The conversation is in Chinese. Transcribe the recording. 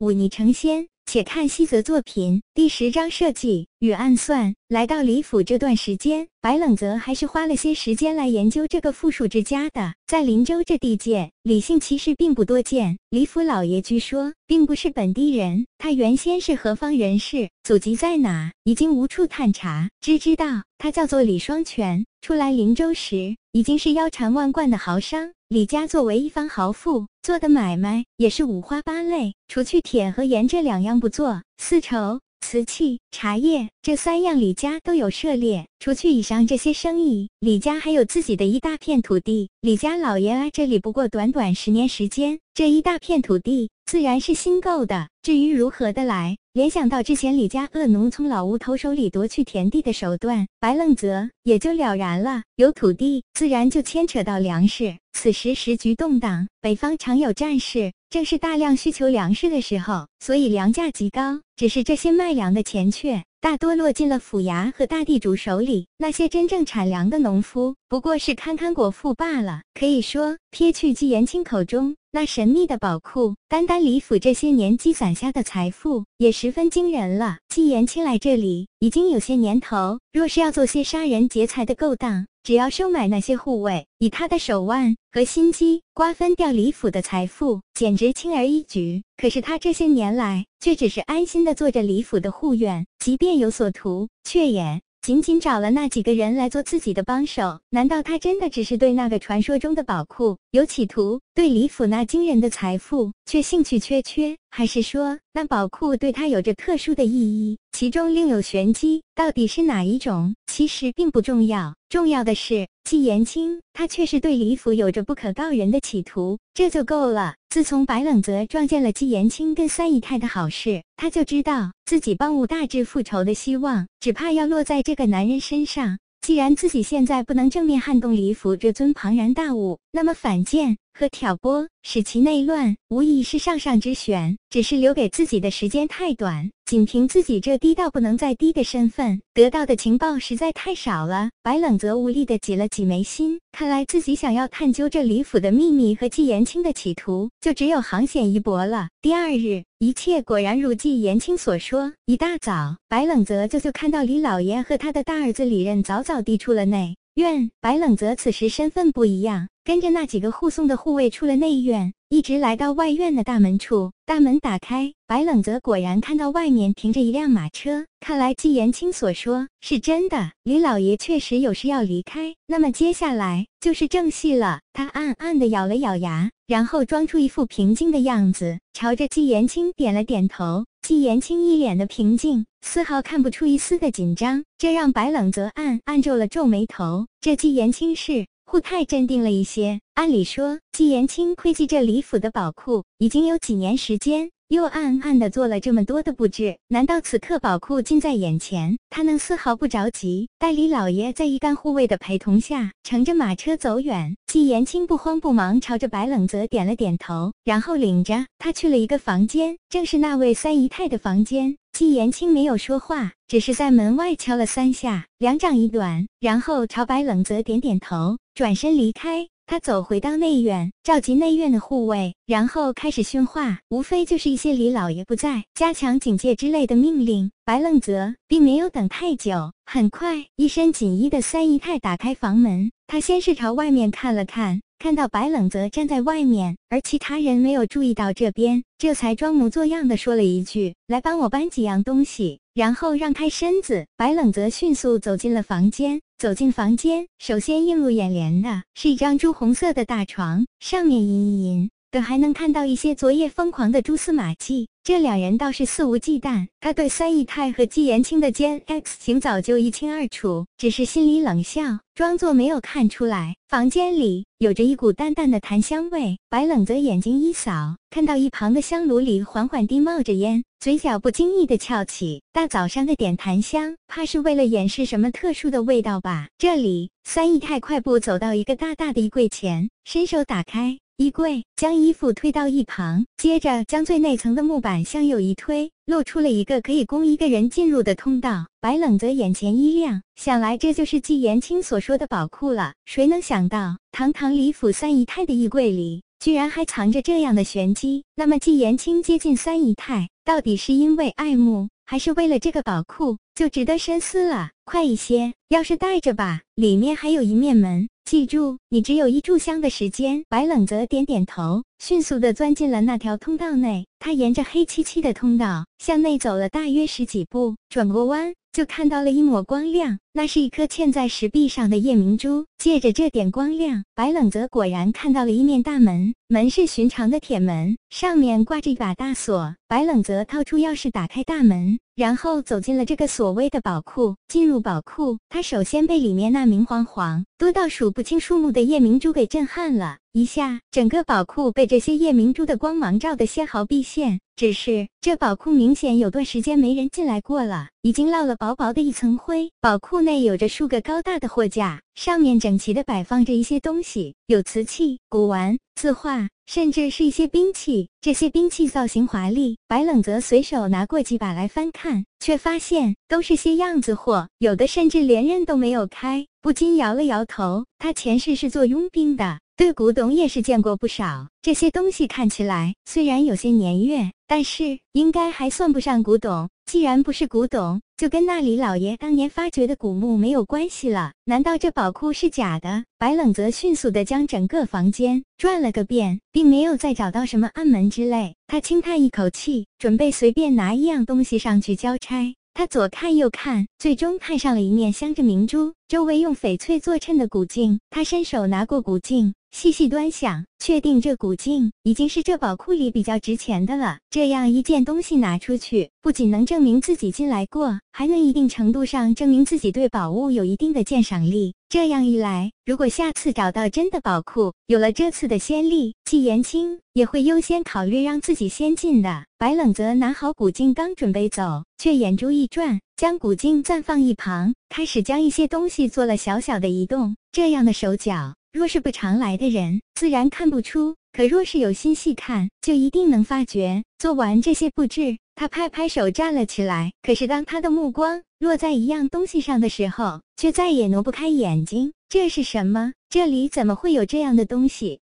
忤逆成仙。且看西泽作品第十章设计与暗算。来到李府这段时间，白冷泽还是花了些时间来研究这个富庶之家的。在林州这地界，李姓其实并不多见。李府老爷据说并不是本地人，他原先是何方人士，祖籍在哪，已经无处探查。只知道他叫做李双全，初来林州时已经是腰缠万贯的豪商。李家作为一方豪富，做的买卖也是五花八类，除去铁和盐这两样不做，丝绸、瓷器、茶叶这三样李家都有涉猎。除去以上这些生意，李家还有自己的一大片土地。李家老爷来这里不过短短十年时间，这一大片土地自然是新购的。至于如何的来，联想到之前李家恶奴从老吴头手里夺去田地的手段，白冷泽也就了然了。有土地，自然就牵扯到粮食。此时时局动荡，北方常有战事，正是大量需求粮食的时候，所以粮价极高。只是这些卖粮的钱却大多落进了府衙和大地主手里，那些真正产粮的农夫不过是堪堪果腹罢了。可以说，撇去季延清口中那神秘的宝库，单单李府这些年积攒下的财富也十分惊人了。季延青来这里已经有些年头，若是要做些杀人劫财的勾当。只要收买那些护卫，以他的手腕和心机瓜分掉李府的财富，简直轻而易举。可是他这些年来却只是安心的做着李府的护院，即便有所图，却也。仅仅找了那几个人来做自己的帮手，难道他真的只是对那个传说中的宝库有企图，对李府那惊人的财富却兴趣缺缺？还是说那宝库对他有着特殊的意义，其中另有玄机？到底是哪一种？其实并不重要，重要的是季延青，他却是对李府有着不可告人的企图，这就够了。自从白冷泽撞见了季延青跟三姨太的好事，他就知道自己帮吴大志复仇的希望，只怕要落在这个男人身上。既然自己现在不能正面撼动李府这尊庞然大物，那么反间和挑拨，使其内乱，无疑是上上之选。只是留给自己的时间太短。仅凭自己这低到不能再低的身份，得到的情报实在太少了。白冷则无力的挤了挤眉心，看来自己想要探究这李府的秘密和季延青的企图，就只有航险一搏了。第二日，一切果然如季延青所说。一大早，白冷泽就就看到李老爷和他的大儿子李任早早地出了内院。白冷泽此时身份不一样，跟着那几个护送的护卫出了内院。一直来到外院的大门处，大门打开，白冷泽果然看到外面停着一辆马车。看来季延青所说是真的，李老爷确实有事要离开。那么接下来就是正戏了。他暗暗地咬了咬牙，然后装出一副平静的样子，朝着季延青点了点头。季延青一脸的平静，丝毫看不出一丝的紧张，这让白冷泽暗暗皱了皱眉头。这季延青是。护太镇定了一些。按理说，季延青窥觊这李府的宝库已经有几年时间，又暗暗的做了这么多的布置，难道此刻宝库近在眼前，他能丝毫不着急？代理老爷在一干护卫的陪同下，乘着马车走远，季延青不慌不忙朝着白冷泽点了点头，然后领着他去了一个房间，正是那位三姨太的房间。季延青没有说话，只是在门外敲了三下，两掌一短，然后朝白冷泽点点头，转身离开。他走回到内院，召集内院的护卫，然后开始训话，无非就是一些李老爷不在、加强警戒之类的命令。白愣泽并没有等太久，很快，一身锦衣的三姨太打开房门，他先是朝外面看了看。看到白冷泽站在外面，而其他人没有注意到这边，这才装模作样的说了一句：“来帮我搬几样东西。”然后让开身子。白冷泽迅速走进了房间。走进房间，首先映入眼帘的是一张朱红色的大床，上面隐隐的还能看到一些昨夜疯狂的蛛丝马迹。这两人倒是肆无忌惮，他对三姨太和季延青的奸 X 情早就一清二楚，只是心里冷笑，装作没有看出来。房间里有着一股淡淡的檀香味，白冷泽眼睛一扫，看到一旁的香炉里缓缓地冒着烟，嘴角不经意地翘起。大早上的点檀香，怕是为了掩饰什么特殊的味道吧？这里，三姨太快步走到一个大大的衣柜前，伸手打开。衣柜将衣服推到一旁，接着将最内层的木板向右一推，露出了一个可以供一个人进入的通道。白冷泽眼前一亮，想来这就是季延青所说的宝库了。谁能想到，堂堂李府三姨太的衣柜里，居然还藏着这样的玄机。那么季延青接近三姨太，到底是因为爱慕，还是为了这个宝库，就值得深思了。快一些，要是带着吧，里面还有一面门。记住，你只有一炷香的时间。白冷泽点点头，迅速的钻进了那条通道内。他沿着黑漆漆的通道向内走了大约十几步，转过弯。就看到了一抹光亮，那是一颗嵌在石壁上的夜明珠。借着这点光亮，白冷泽果然看到了一面大门，门是寻常的铁门，上面挂着一把大锁。白冷泽掏出钥匙打开大门，然后走进了这个所谓的宝库。进入宝库，他首先被里面那明晃晃、多到数不清数目的夜明珠给震撼了一下，整个宝库被这些夜明珠的光芒照得纤毫毕现。只是这宝库明显有段时间没人进来过了，已经落了薄薄的一层灰。宝库内有着数个高大的货架，上面整齐的摆放着一些东西，有瓷器、古玩、字画，甚至是一些兵器。这些兵器造型华丽，白冷泽随手拿过几把来翻看，却发现都是些样子货，有的甚至连刃都没有开，不禁摇了摇头。他前世是做佣兵的。对古董也是见过不少，这些东西看起来虽然有些年月，但是应该还算不上古董。既然不是古董，就跟那里老爷当年发掘的古墓没有关系了。难道这宝库是假的？白冷泽迅速的将整个房间转了个遍，并没有再找到什么暗门之类。他轻叹一口气，准备随便拿一样东西上去交差。他左看右看，最终看上了一面镶着明珠、周围用翡翠做衬的古镜。他伸手拿过古镜。细细端详，确定这古镜已经是这宝库里比较值钱的了。这样一件东西拿出去，不仅能证明自己进来过，还能一定程度上证明自己对宝物有一定的鉴赏力。这样一来，如果下次找到真的宝库，有了这次的先例，季延青也会优先考虑让自己先进的。白冷泽拿好古镜，刚准备走，却眼珠一转，将古镜暂放一旁，开始将一些东西做了小小的移动。这样的手脚。若是不常来的人，自然看不出；可若是有心细看，就一定能发觉。做完这些布置，他拍拍手站了起来。可是当他的目光落在一样东西上的时候，却再也挪不开眼睛。这是什么？这里怎么会有这样的东西？